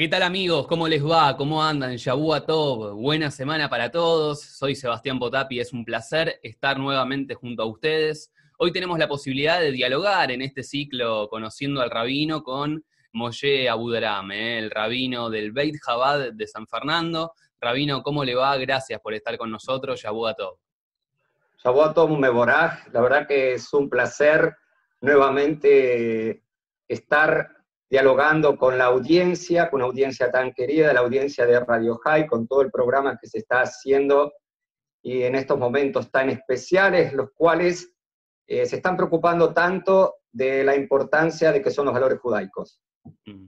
¿Qué tal amigos? ¿Cómo les va? ¿Cómo andan? Yabúa Top, buena semana para todos. Soy Sebastián Potapi, es un placer estar nuevamente junto a ustedes. Hoy tenemos la posibilidad de dialogar en este ciclo Conociendo al Rabino con Moshe Abudaram, ¿eh? el rabino del Beit Chabad de San Fernando. Rabino, ¿cómo le va? Gracias por estar con nosotros, Yabúa Top. Yabúa Top Meboraj, la verdad que es un placer nuevamente estar dialogando con la audiencia, con una audiencia tan querida, la audiencia de Radio High, con todo el programa que se está haciendo y en estos momentos tan especiales, los cuales eh, se están preocupando tanto de la importancia de que son los valores judaicos. Mm.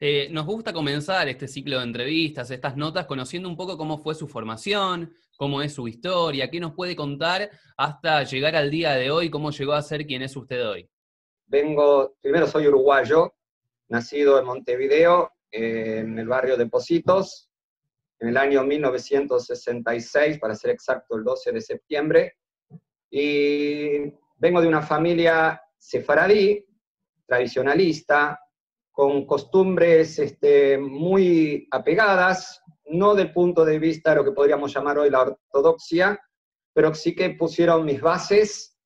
Eh, nos gusta comenzar este ciclo de entrevistas, estas notas, conociendo un poco cómo fue su formación, cómo es su historia, qué nos puede contar hasta llegar al día de hoy, cómo llegó a ser quien es usted hoy. Vengo, primero soy uruguayo, nacido en Montevideo, en el barrio de Positos, en el año 1966, para ser exacto, el 12 de septiembre. Y vengo de una familia sefaradí, tradicionalista, con costumbres este, muy apegadas, no del punto de vista de lo que podríamos llamar hoy la ortodoxia, pero sí que pusieron mis bases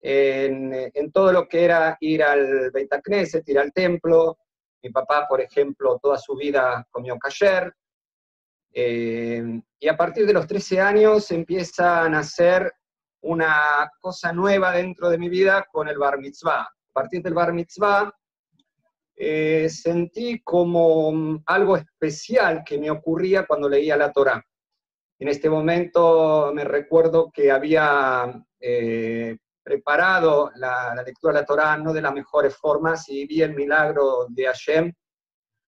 en, todo lo que era ir al Beit ir al templo. Mi papá, por ejemplo, toda su vida comió kasher. Eh, y a partir de los 13 años empieza a nacer una cosa nueva dentro de mi vida con el bar mitzvah. A partir del bar mitzvah eh, sentí como algo especial que me ocurría cuando leía la Torah. En este momento me recuerdo que había eh, preparado la, lectura de la Torá no de las mejores formas y vi el milagro de Hashem,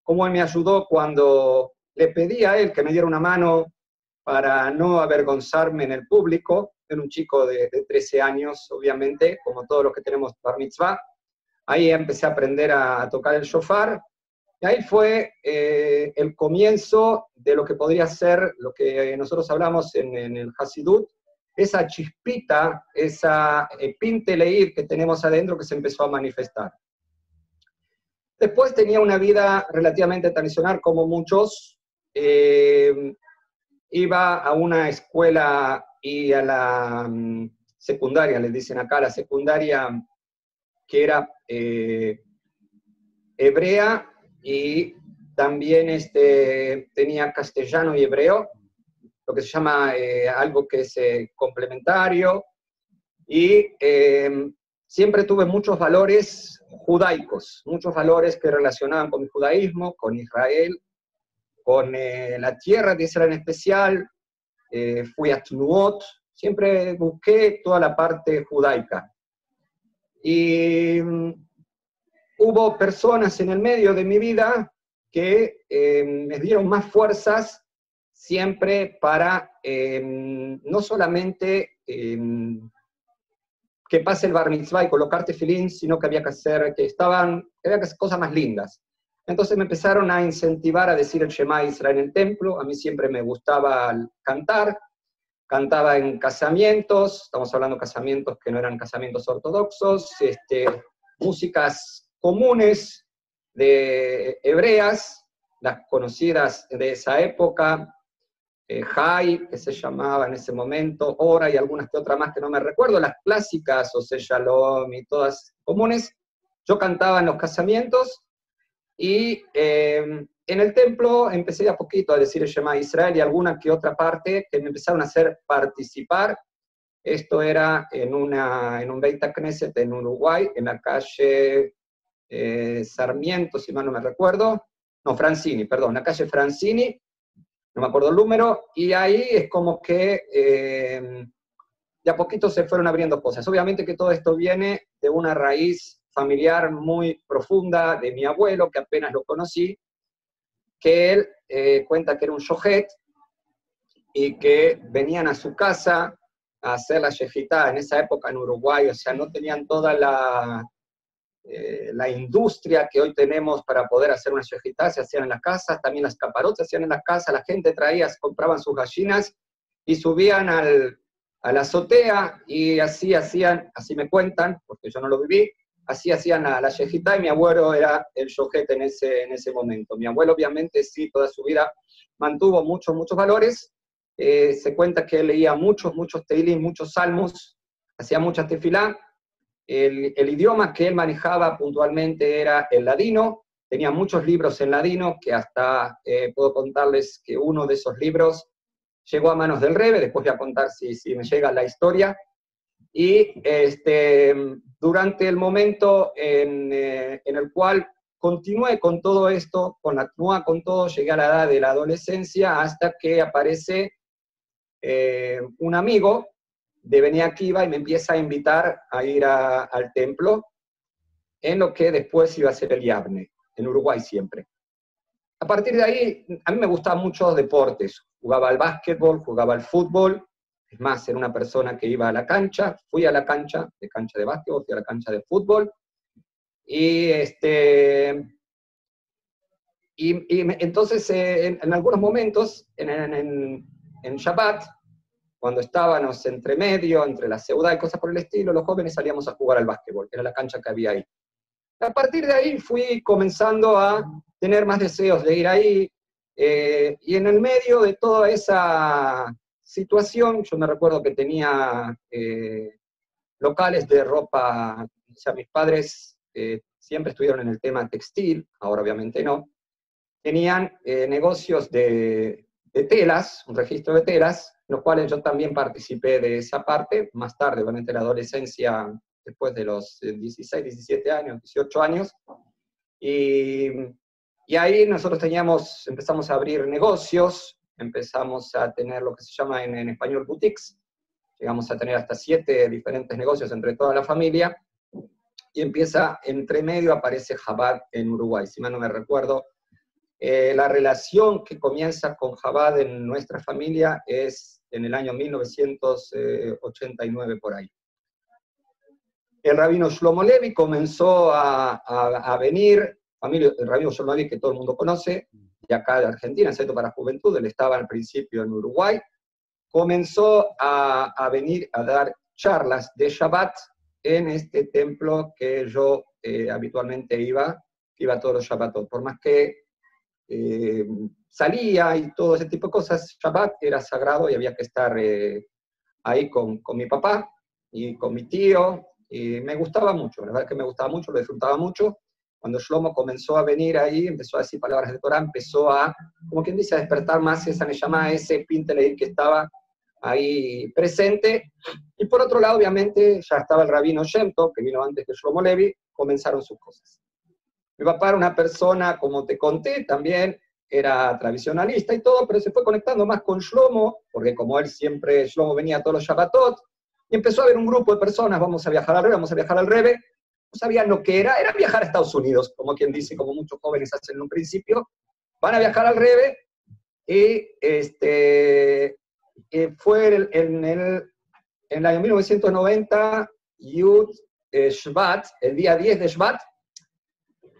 cómo él me ayudó cuando le pedí a él que me diera una mano para no avergonzarme en el público. Era un chico de, 13 años, obviamente, como todos los que tenemos bar mitzvah. Ahí empecé a aprender a, tocar el shofar. Y ahí fue eh, el comienzo de lo que podría ser lo que nosotros hablamos en, en el Hasidut, esa chispita, esa eh, pinte leír que tenemos adentro que se empezó a manifestar. Después tenía una vida relativamente tradicional como muchos. Eh, iba a una escuela y a la mm, secundaria, les dicen acá, la secundaria que era eh, hebrea y también este, tenía castellano y hebreo lo que se llama eh, algo que es eh, complementario, y em, siempre tuve muchos valores judaicos, muchos valores que relacionaban con mi judaísmo, con Israel, con eh, la tierra de Israel en especial, fui a Tnuot, siempre busqué toda la parte judaica. Y mm, hubo personas en el medio de mi vida que em, me dieron más fuerzas siempre para em, no solamente em, que pase el bar mitzvah y colocarte filín, sino que había que hacer, que estaban, había que hacer cosas más lindas. Entonces me empezaron a incentivar a decir el Shema Israel en el templo, a mí siempre me gustaba cantar, cantaba en casamientos, estamos hablando de casamientos que no eran casamientos ortodoxos, este, músicas comunes de hebreas, las conocidas de esa época, eh, que se llamaba en ese momento, Hora y algunas que otras más que no me recuerdo, las clásicas, o sea, Shalom y todas comunes. Yo cantaba en los casamientos y em, en el templo empecé a poquito a decir el Shema Israel y alguna que otra parte que me empezaron a hacer participar. Esto era en, una, en un Beit Knesset en Uruguay, en la calle eh, Sarmiento, si mal no me recuerdo. No, Francini, perdón, la calle Francini, no me acuerdo el número, y ahí es como que eh, de a poquito se fueron abriendo cosas. Obviamente que todo esto viene de una raíz familiar muy profunda de mi abuelo, que apenas lo conocí, que él eh, cuenta que era un shohet y que venían a su casa a hacer la yejita en esa época en Uruguay, o sea, no tenían toda la, eh, la industria que hoy tenemos para poder hacer una shejitá se hacían en las casas, también las caparotas se hacían en las casas, la gente traía, compraban sus gallinas y subían al, a la azotea y así hacían, así me cuentan, porque yo no lo viví, así hacían la, la yejita y mi abuelo era el yojete en ese, en ese momento. Mi abuelo obviamente sí, toda su vida mantuvo muchos, muchos valores. Eh, se cuenta que leía muchos, muchos teilim, muchos salmos, hacía muchas tefilá. El, idioma que él manejaba puntualmente era el ladino, tenía muchos libros en ladino, que hasta eh, puedo contarles que uno de esos libros llegó a manos del Rebe, después voy a contar si, si me llega la historia, y este, durante el momento en, eh, en, el cual continué con todo esto, con la con todo, llegué a la edad de la adolescencia hasta que aparece eh, un amigo de Beni Akiva y me empieza a invitar a ir al templo en lo que después iba a ser el Yavne, en Uruguay siempre. A partir de ahí, a mí me gustaban muchos deportes. Jugaba al básquetbol, jugaba al fútbol, es más, era una persona que iba a la cancha, fui a la cancha, de cancha de básquetbol, fui a la cancha de fútbol, y, este, y, entonces eh, en, en, algunos momentos, en, en, en, Shabbat, cuando estábamos entre medio, entre la ciudad y cosas por el estilo, los jóvenes salíamos a jugar al básquetbol, era la cancha que había ahí. A partir de ahí fui comenzando a tener más deseos de ir ahí, eh, y en el medio de toda esa situación, yo me recuerdo que tenía eh, locales de ropa, o sea, mis padres eh, siempre estuvieron en el tema textil, ahora obviamente no, tenían eh, negocios de, de, telas, un registro de telas, los cuales yo también participé de esa parte, más tarde, durante la adolescencia, después de los 16, 17 años, 18 años, y, y ahí nosotros teníamos, empezamos a abrir negocios, empezamos a tener lo que se llama en, en, español boutiques, llegamos a tener hasta siete diferentes negocios entre toda la familia, y empieza, entre medio aparece Jabad en Uruguay, si mal no me recuerdo. Eh, la relación que comienza con Jabad en nuestra familia es en el año 1989 por ahí. El rabino Shlomo Levi comenzó a, a, a venir, familia, el rabino Shlomo Levi que todo el mundo conoce, de acá de Argentina, Centro para Juventud, él estaba al principio en Uruguay, comenzó a, a venir a dar charlas de Shabbat en este templo que yo eh, habitualmente iba, iba todos los Shabbatot. Por más que eh, salía y todo ese tipo de cosas, Shabbat era sagrado y había que estar eh, ahí con, con, mi papá y con mi tío. Y me gustaba mucho, la verdad que me gustaba mucho, lo disfrutaba mucho. Cuando Shlomo comenzó a venir ahí, empezó a decir palabras de Torah, empezó a, como quien dice, a despertar más esa Neshama, ese Pinteleir que estaba ahí presente. Y por otro lado, obviamente, ya estaba el rabino Shemto, que vino antes que Shlomo Levi, comenzaron sus cosas. Mi papá era una persona, como te conté, también era tradicionalista y todo, pero se fue conectando más con Shlomo, porque como él siempre, Shlomo venía a todos los Shabbatot, y empezó a haber un grupo de personas, vamos a viajar al Rebe, vamos a viajar al Rebe, no sabían lo que era, era viajar a Estados Unidos, como quien dice, como muchos jóvenes hacen en un principio, van a viajar al Rebe, y este, fue en el, en el año 1990, Yud eh, Shvat, el día 10 de Shvat,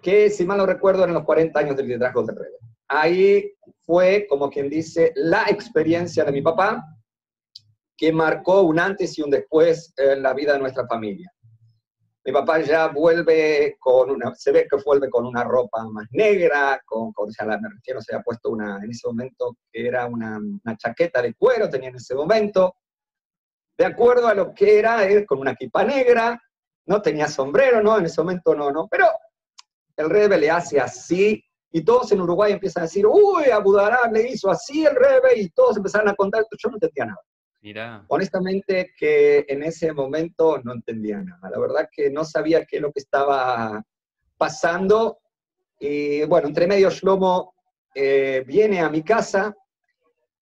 que si mal no recuerdo eran los 40 años del liderazgo del Rebe. Ahí fue, como quien dice, la experiencia de mi papá, que marcó un antes y un después en la vida de nuestra familia. Mi papá ya vuelve con una, se ve que vuelve con una ropa más negra, con, con o sea, me refiero, se había puesto una, en ese momento que era una, una, chaqueta de cuero, tenía en ese momento, de acuerdo a lo que era él, con una equipa negra, no tenía sombrero, no, en ese momento no, no, pero el Rebe le hace así, y todos en Uruguay empiezan a decir, uy, Abu Dharam le hizo así el Rebe, y todos empezaron a contar, yo no entendía nada. Mira. Honestamente que en ese momento no entendía nada. La verdad que no sabía qué es lo que estaba pasando. Y bueno, entre medio Shlomo eh, viene a mi casa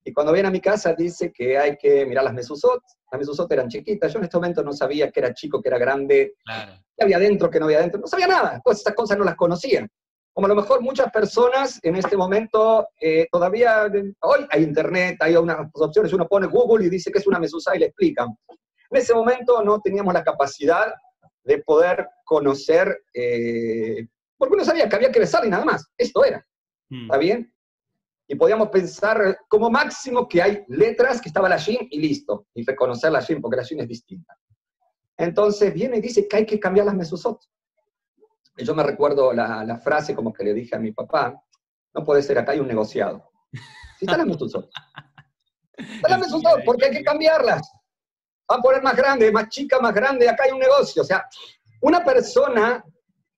y cuando viene a mi casa dice que hay que mirar las mesusot. Las mesusot eran chiquitas. Yo en este momento no sabía que era chico, que era grande, claro. que había dentro, que no había dentro. No sabía nada. Todas estas cosas no las conocía como a lo mejor muchas personas en este momento, eh, todavía, hoy hay internet, hay unas opciones, uno pone Google y dice que es una mesusa y le explican. En ese momento no teníamos la capacidad de poder conocer, eh, porque uno sabía que había que besar y nada más, esto era, hmm. ¿está bien? Y podíamos pensar como máximo que hay letras que estaba la Shin y listo, y reconocer la Shin, porque la Shin es distinta. Entonces viene y dice que hay que cambiar las mesusot. yo me recuerdo la, la, frase como que le dije a mi papá, no puede ser, acá hay un negociado. Si están las mesuzot. Están las mesuzot, porque hay que cambiarlas. Van a poner más grande, más chica, más grande, acá hay un negocio. O sea, una persona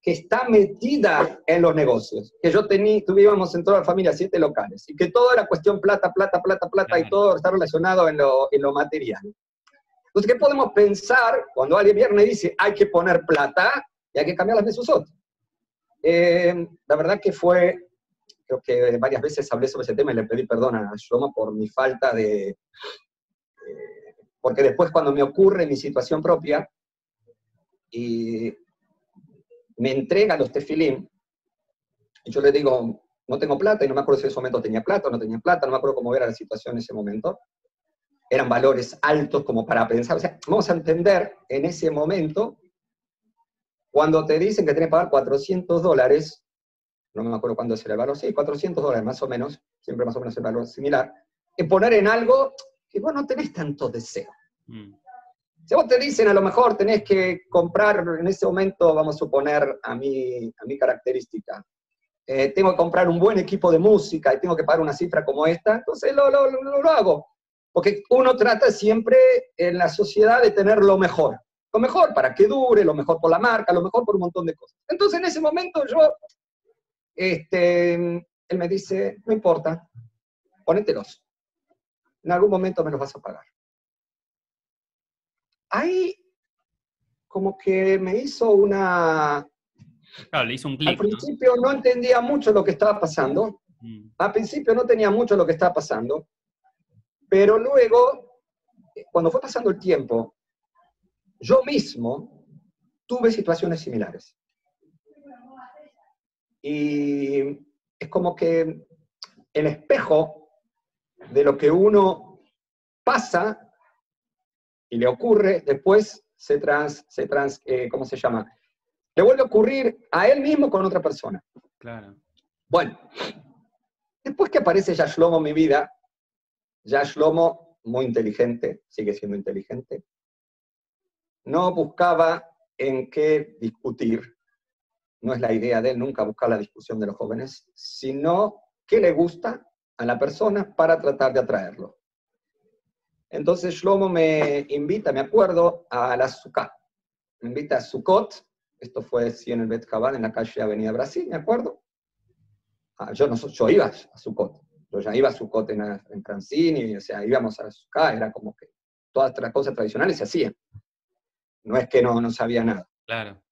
que está metida en los negocios, que yo tenía, tuvimos en toda la familia siete locales, y que todo era cuestión plata, plata, plata, plata, y todo está relacionado en lo, en lo material. Entonces, ¿qué podemos pensar cuando alguien viene y dice, hay que poner plata y hay que cambiar las mesuzot? Eh, la verdad que fue, creo que varias veces hablé sobre ese tema y le pedí perdón a Shlomo por mi falta de... Eh, porque después cuando me ocurre mi situación propia, y me entrega los tefilín, y yo le digo, no tengo plata, y no me acuerdo si en ese momento tenía plata o no tenía plata, no me acuerdo cómo era la situación en ese momento. Eran valores altos como para pensar. O sea, vamos a entender en ese momento, cuando te dicen que tienes que pagar 400 dólares, no me acuerdo cuándo es el valor, sí, 400 dólares más o menos, siempre más o menos el valor similar, es poner en algo que vos no tenés tanto deseo. Mm. Si vos te dicen, a lo mejor tenés que comprar, en ese momento, vamos a suponer a mi, a mi característica, eh, tengo que comprar un buen equipo de música y tengo que pagar una cifra como esta, entonces lo, lo, lo, lo hago. Porque uno trata siempre en la sociedad de tener lo mejor. Lo mejor para que dure, lo mejor por la marca, lo mejor por un montón de cosas. Entonces en ese momento yo, este, él me dice, no importa, ponételos. En algún momento me los vas a pagar ahí como que me hizo una... Claro, le hizo un clic. Al principio ¿no? entendía mucho lo que estaba pasando. Mm. Al principio no tenía mucho lo que estaba pasando. Pero luego, cuando fue pasando el tiempo, yo mismo tuve situaciones similares. Y es como que el espejo de lo que uno pasa y le ocurre, después se trans, se trans eh, ¿cómo se llama? Le vuelve a ocurrir a él mismo con otra persona. Claro. Bueno, después que aparece ya Shlomo en mi vida, ya Shlomo, muy inteligente, sigue siendo inteligente, no buscaba en qué discutir, no es la idea de él nunca buscar la discusión de los jóvenes, sino qué le gusta a la persona para tratar de atraerlo. Entonces Shlomo me invita, me acuerdo, a la Sukkot. Me invita a Sukkot, esto fue sí, en el Bet en la calle Avenida Brasil, me acuerdo. Ah, yo, no, yo iba a Sukkot, yo ya iba a Sukkot en, en Francini, o sea, íbamos a la era como que todas las cosas tradicionales se hacían. No es que no, no sabía nada. Claro.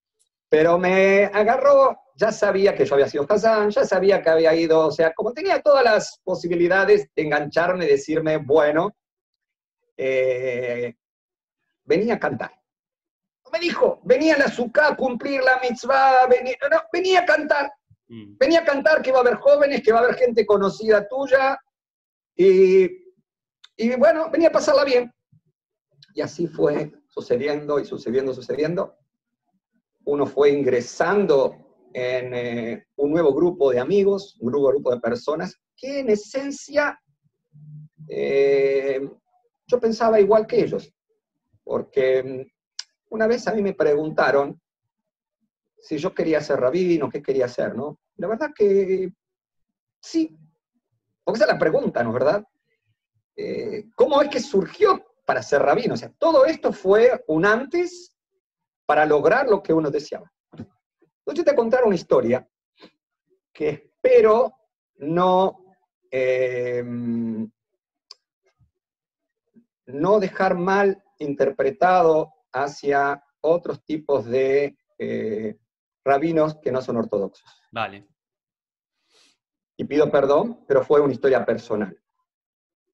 Pero me agarró, ya sabía que yo había sido Hassan, ya sabía que había ido, o sea, como tenía todas las posibilidades de engancharme, decirme, bueno, eh, venía a cantar. Me dijo, venía a la suká a cumplir la mitzvah, venía, venía a cantar. Mm. Venía a cantar que va a haber jóvenes, que va a haber gente conocida tuya, y, y bueno, venía a pasarla bien. Y así fue sucediendo y sucediendo, sucediendo. Uno fue ingresando en eh, un nuevo grupo de amigos, un nuevo grupo de personas que en esencia eh, yo pensaba igual que ellos, porque mm, una vez a mí me preguntaron si yo quería ser rabino, qué quería hacer, ¿no? La verdad que sí, porque esa es la pregunta, ¿no? ¿Verdad? Eh, ¿Cómo es que surgió para ser rabino? O sea, todo esto fue un antes para lograr lo que uno deseaba. Entonces te contar una historia que espero no eh, no dejar mal interpretado hacia otros tipos de eh, rabinos que no son ortodoxos. Vale. Y pido perdón, pero fue una historia personal.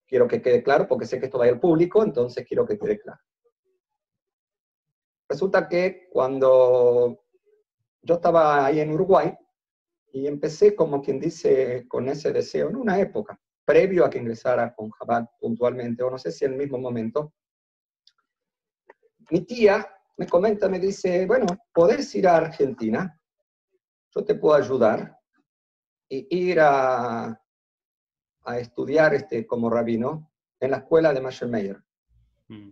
Quiero que quede claro, porque sé que esto va a ir al público, entonces quiero que quede claro. Resulta que cuando yo estaba ahí en Uruguay, y empecé como quien dice con ese deseo, en una época, previo a que ingresara con Jabal puntualmente, o no sé si en el mismo momento, mi tía me comenta, me dice, bueno, podés ir a Argentina, yo te puedo ayudar, y ir a, a estudiar este, como rabino en la escuela de Mascher mm.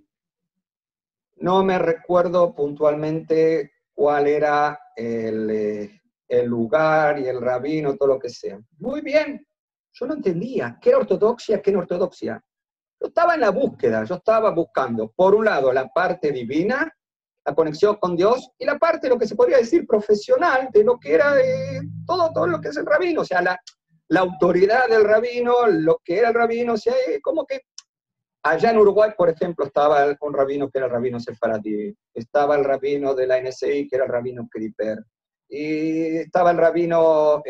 No me recuerdo puntualmente cuál era el, eh, el lugar y el rabino, todo lo que sea. Muy bien, yo no entendía qué era ortodoxia, qué no ortodoxia. Yo estaba en la búsqueda, yo estaba buscando, por un lado, la parte divina, la conexión con Dios, y la parte, lo que se podría decir, profesional, de lo que era eh, todo, todo lo que es el rabino, o sea, la, la autoridad del rabino, lo que era el rabino, o sea, eh, como que allá en Uruguay, por ejemplo, estaba un rabino que era el rabino Sefaradi, estaba el rabino de la NSI, que era el rabino Kriper, y estaba el rabino,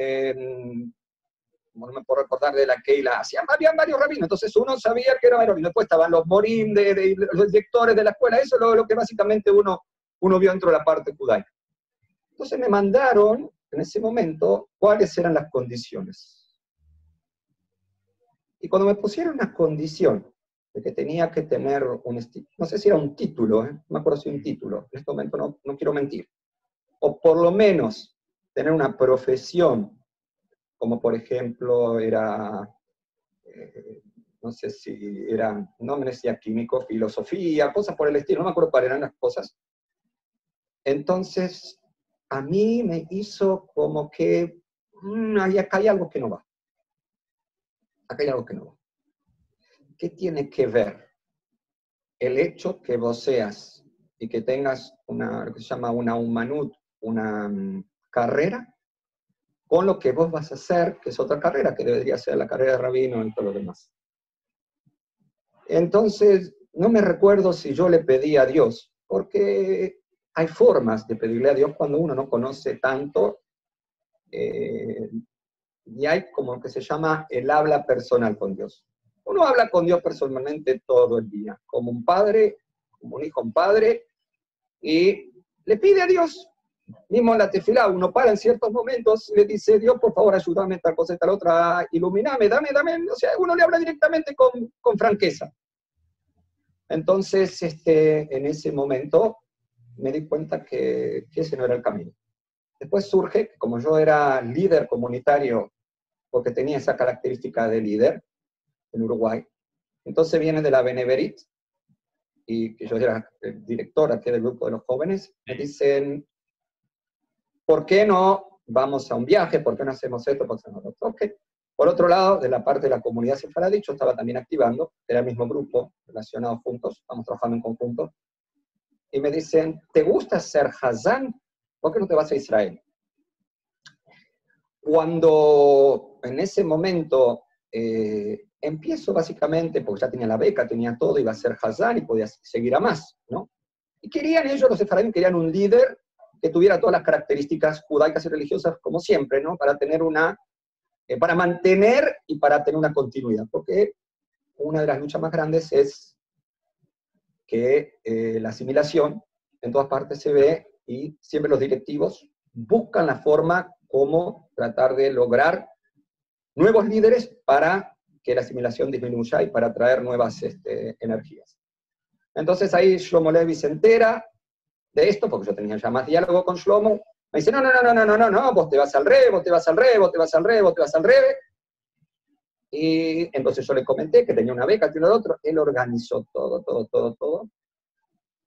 no me puedo recordar de la Keila, había varios rabinos, entonces uno sabía que era rabino, después estaban los morim, de, los directores de la escuela, eso es lo, que básicamente uno, uno vio dentro de la parte judaica. Entonces me mandaron en ese momento cuáles eran las condiciones. Y cuando me pusieron una condición de que tenía que tener un, no sé si era un título, ¿eh? no me acuerdo si un título, en este momento no, no quiero mentir, o por lo menos tener una profesión, como por ejemplo era, eh, no sé si era, no me decía químico, filosofía, cosas por el estilo, no me acuerdo cuáles eran las cosas. Entonces, a mí me hizo como que, mmm, acá hay algo que no va. Acá hay algo que no va. ¿Qué tiene que ver el hecho que vos seas y que tengas una, lo que se llama una humanut, una mm, carrera, con lo que vos vas a hacer, que es otra carrera, que debería ser la carrera de rabino y todo lo demás. Entonces, no me recuerdo si yo le pedí a Dios, porque hay formas de pedirle a Dios cuando uno no conoce tanto, eh, y hay como que se llama el habla personal con Dios. Uno habla con Dios personalmente todo el día, como un padre, como un hijo, un padre, y le pide a Dios, mismo en la tefilá, uno para en ciertos momentos, le dice, Dios, por favor, ayúdame, tal cosa tal otra, ilumíname, dame, dame, o sea, uno le habla directamente con, con franqueza. Entonces, este, en ese momento, me di cuenta que, que ese no era el camino. Después surge, como yo era líder comunitario, porque tenía esa característica de líder en Uruguay, entonces viene de la Beneverit, y que yo era director aquí del grupo de los jóvenes, me dicen, ¿por qué no vamos a un viaje? ¿Por qué no hacemos esto? ¿Por qué no lo toque? Por otro lado, de la parte de la comunidad sefaradí, estaba también activando, era el mismo grupo, relacionados juntos, estamos trabajando en conjunto, y me dicen, ¿te gusta ser Hazán? ¿Por qué no te vas a Israel? Cuando en ese momento eh, empiezo básicamente, porque ya tenía la beca, tenía todo, iba a ser Hazán y podía seguir a más, ¿no? Y querían ellos, los sefaradín, querían un líder que tuviera todas las características judaicas y religiosas, como siempre, ¿no? Para tener una, eh, para mantener y para tener una continuidad, porque una de las luchas más grandes es que eh, la asimilación en todas partes se ve y siempre los directivos buscan la forma como tratar de lograr nuevos líderes para que la asimilación disminuya y para traer nuevas este, energías. Entonces ahí Shlomo Levi se entera de esto, porque yo tenía ya más diálogo con Shlomo, me dice, no, no, no, no, no, no, no, no, vos te vas al re, vos te vas al re, vos te vas al re, vos te vas al re. Y entonces yo le comenté que tenía una beca, que uno de otro. Él organizó todo, todo, todo, todo,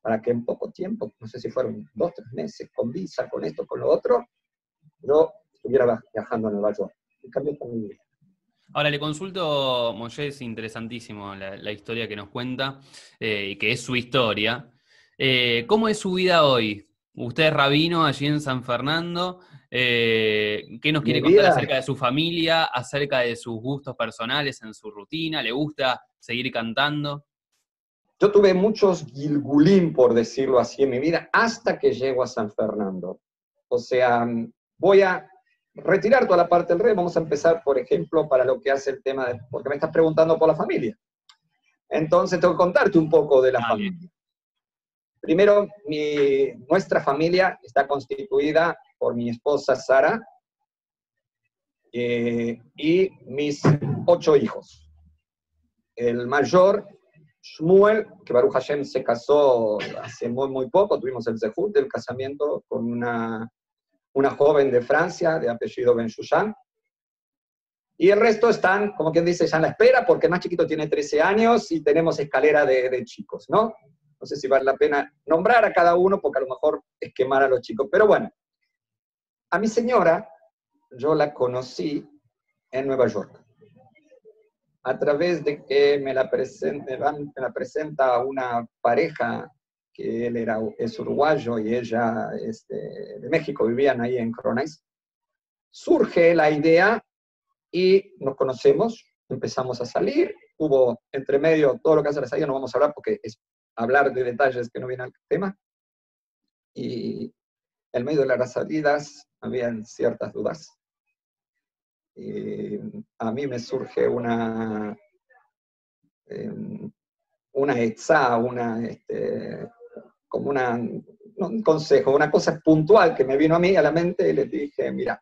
para que en poco tiempo, no sé si fueron dos, tres meses, con visa, con esto, con lo otro, yo estuviera viajando a Nueva York. Y cambió con mi vida. Ahora le consulto, Moshe, es interesantísimo la, historia que nos cuenta eh, y que es su historia. Eh, ¿Cómo es su vida hoy? Usted es rabino allí en San Fernando. Eh, ¿Qué nos quiere contar acerca de su familia, acerca de sus gustos personales en su rutina? ¿Le gusta seguir cantando? Yo tuve muchos gilgulín, por decirlo así, en mi vida, hasta que llego a San Fernando. O sea, voy a retirar toda la parte del rey. Vamos a empezar, por ejemplo, para lo que hace el tema de, porque me estás preguntando por la familia. Entonces tengo que contarte un poco de la familia. Primero, mi, nuestra familia está constituida por mi esposa Sara eh, y mis ocho hijos. El mayor, Shmuel, que Baruch Hashem se casó hace muy, muy poco, tuvimos el zehut del casamiento con una, una joven de Francia de apellido Ben Shushan. Y el resto están, como quien dice, ya en la espera, porque el más chiquito tiene 13 años y tenemos escalera de, de chicos, ¿no? No sé si vale la pena nombrar a cada uno porque a lo mejor es quemar a los chicos, pero bueno, a mi señora yo la conocí en Nueva York. A través de que me la, presenta, me la presenta una pareja que él era, es uruguayo y ella es de, México, vivían ahí en Cronais. Surge la idea y nos conocemos, empezamos a salir, hubo entre medio todo lo que hace la salida, no vamos a hablar porque es hablar de detalles que no vienen al tema. Y en medio de las salidas habían ciertas dudas. Y a mí me surge una, em, una etza, una, este, como un consejo, una cosa puntual que me vino a mí a la mente y le dije, mira,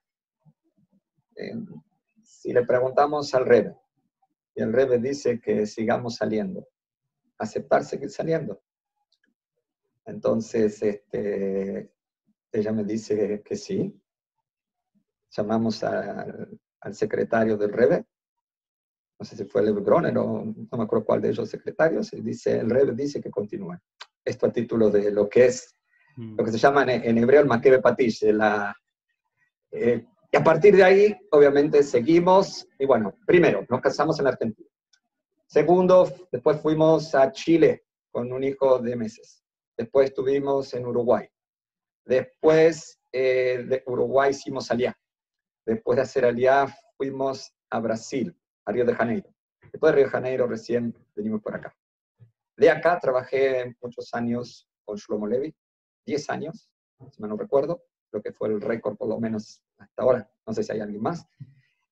em, si le preguntamos al Rebe, y el Rebe dice que sigamos saliendo, aceptar seguir saliendo. Entonces, este, ella me dice que sí. Llamamos al, secretario del Rebe, no sé si fue el Groner o no me acuerdo cuál de ellos secretarios, y dice, el Rebe dice que continúe. Esto a título de lo que es, lo que se llama en, hebreo el Makebe Patish, la, eh, y a partir de ahí, obviamente, seguimos, y bueno, primero, nos casamos en Argentina. Segundo, después fuimos a Chile con un hijo de meses. Después estuvimos en Uruguay. Después eh, de Uruguay hicimos Aliá. Después de hacer Aliá fuimos a Brasil, a Río de Janeiro. Después de Río de Janeiro recién venimos por acá. De acá trabajé muchos años con Shlomo Levi, 10 años, si me no recuerdo, lo que fue el récord por lo menos hasta ahora, no sé si hay alguien más.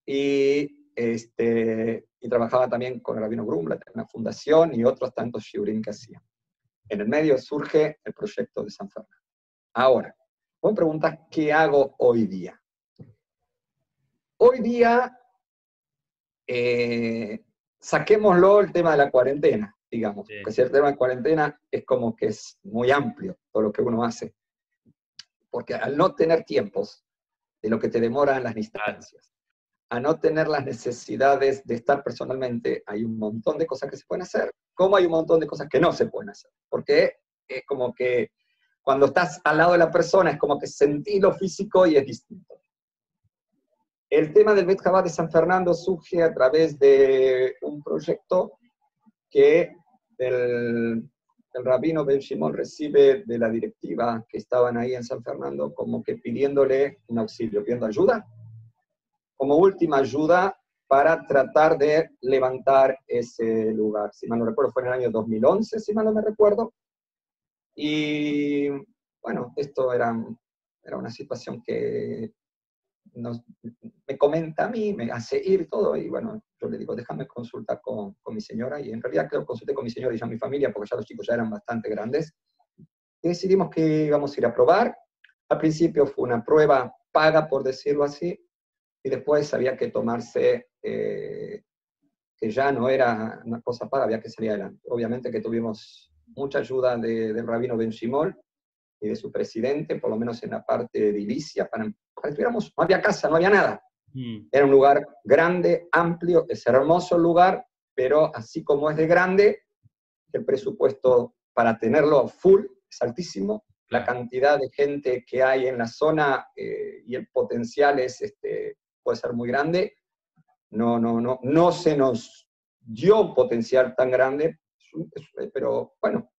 Y, este, y trabajaba también con el Rabino Grumla, una fundación y otros tantos shiurim que hacía. En el medio surge el proyecto de San Fernando. Ahora, vos me preguntas, ¿qué hago hoy día? Hoy día, eh, saquémoslo el tema de la cuarentena, digamos, porque si el tema de cuarentena es como que es muy amplio todo lo que uno hace. Porque al no tener tiempos de lo que te demoran las distancias, a no tener las necesidades de estar personalmente, hay un montón de cosas que se pueden hacer, como hay un montón de cosas que no se pueden hacer. Porque es como que cuando estás al lado de la persona es como que sentís lo físico y es distinto. El tema del Bet de San Fernando surge a través de un proyecto que el, rabino Ben Shimon recibe de la directiva que estaban ahí en San Fernando como que pidiéndole un auxilio, pidiendo ayuda, como última ayuda para tratar de levantar ese lugar. Si mal no recuerdo, fue en el año 2011, si mal no me recuerdo, y bueno, esto era, era una situación que me comenta a mí, me hace ir todo, y bueno, yo le digo, déjame consultar con, con mi señora, y en realidad creo que consulté con mi señora y ya mi familia, porque ya los chicos ya eran bastante grandes, y decidimos que íbamos a ir a probar. Al principio fue una prueba paga, por decirlo así, y después había que tomarse, eh, que ya no era una cosa paga, había que salir adelante. Obviamente que tuvimos mucha ayuda de, del rabino Ben Shimol y de su presidente, por lo menos en la parte de Ilicia, para, para que no había casa, no había nada. Mm. Era un lugar grande, amplio, es hermoso el lugar, pero así como es de grande, el presupuesto para tenerlo full es altísimo, la cantidad de gente que hay en la zona eh, y el potencial es, este, puede ser muy grande. No, no, no, no se nos dio un potencial tan grande pero bueno,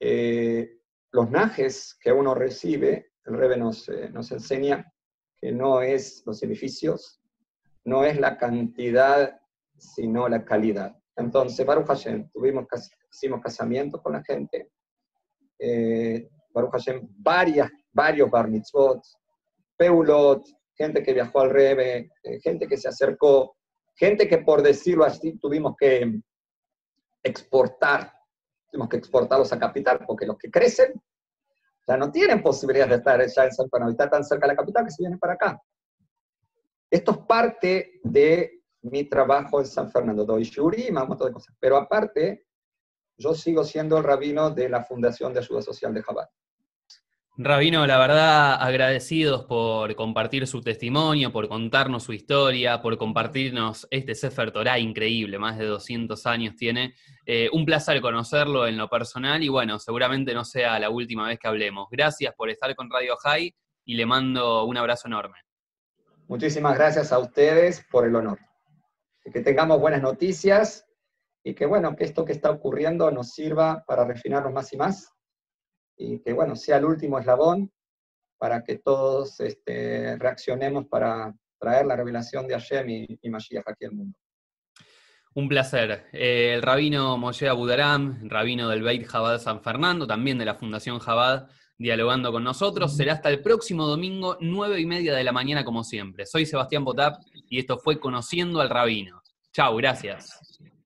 eh, los najes que uno recibe, el Rebe nos, eh, nos enseña que no es los edificios, no es la cantidad, sino la calidad. Entonces, Baruch Hashem, tuvimos, hicimos casamientos con la gente, eh, Baruch Hashem, varias, varios bar mitzvot, peulot, gente que viajó al Rebe, gente que se acercó, gente que por decirlo así tuvimos que exportar, tenemos que exportarlos a capital, porque los que crecen ya no tienen posibilidad de estar ya en San Fernando, está tan cerca de la capital que se vienen para acá. Esto es parte de mi trabajo en San Fernando, doy shuri, un montón de cosas, pero aparte, yo sigo siendo el rabino de la Fundación de Ayuda Social de Jabal. Rabino, la verdad, agradecidos por compartir su testimonio, por contarnos su historia, por compartirnos este Sefer Torah increíble, más de 200 años tiene. Eh, un placer conocerlo en lo personal y bueno, seguramente no sea la última vez que hablemos. Gracias por estar con Radio High y le mando un abrazo enorme. Muchísimas gracias a ustedes por el honor. Que tengamos buenas noticias y que bueno, que esto que está ocurriendo nos sirva para refinarnos más y más y que, bueno, sea el último eslabón para que todos este, reaccionemos para traer la revelación de Hashem y, y Mashiach aquí al mundo. Un placer. Eh, el rabino Moshe Abudaram, rabino del Beit Jabad San Fernando, también de la Fundación Jabad, dialogando con nosotros. Será hasta el próximo domingo, nueve y media de la mañana, como siempre. Soy Sebastián Potap y esto fue Conociendo al Rabino. Chao, gracias.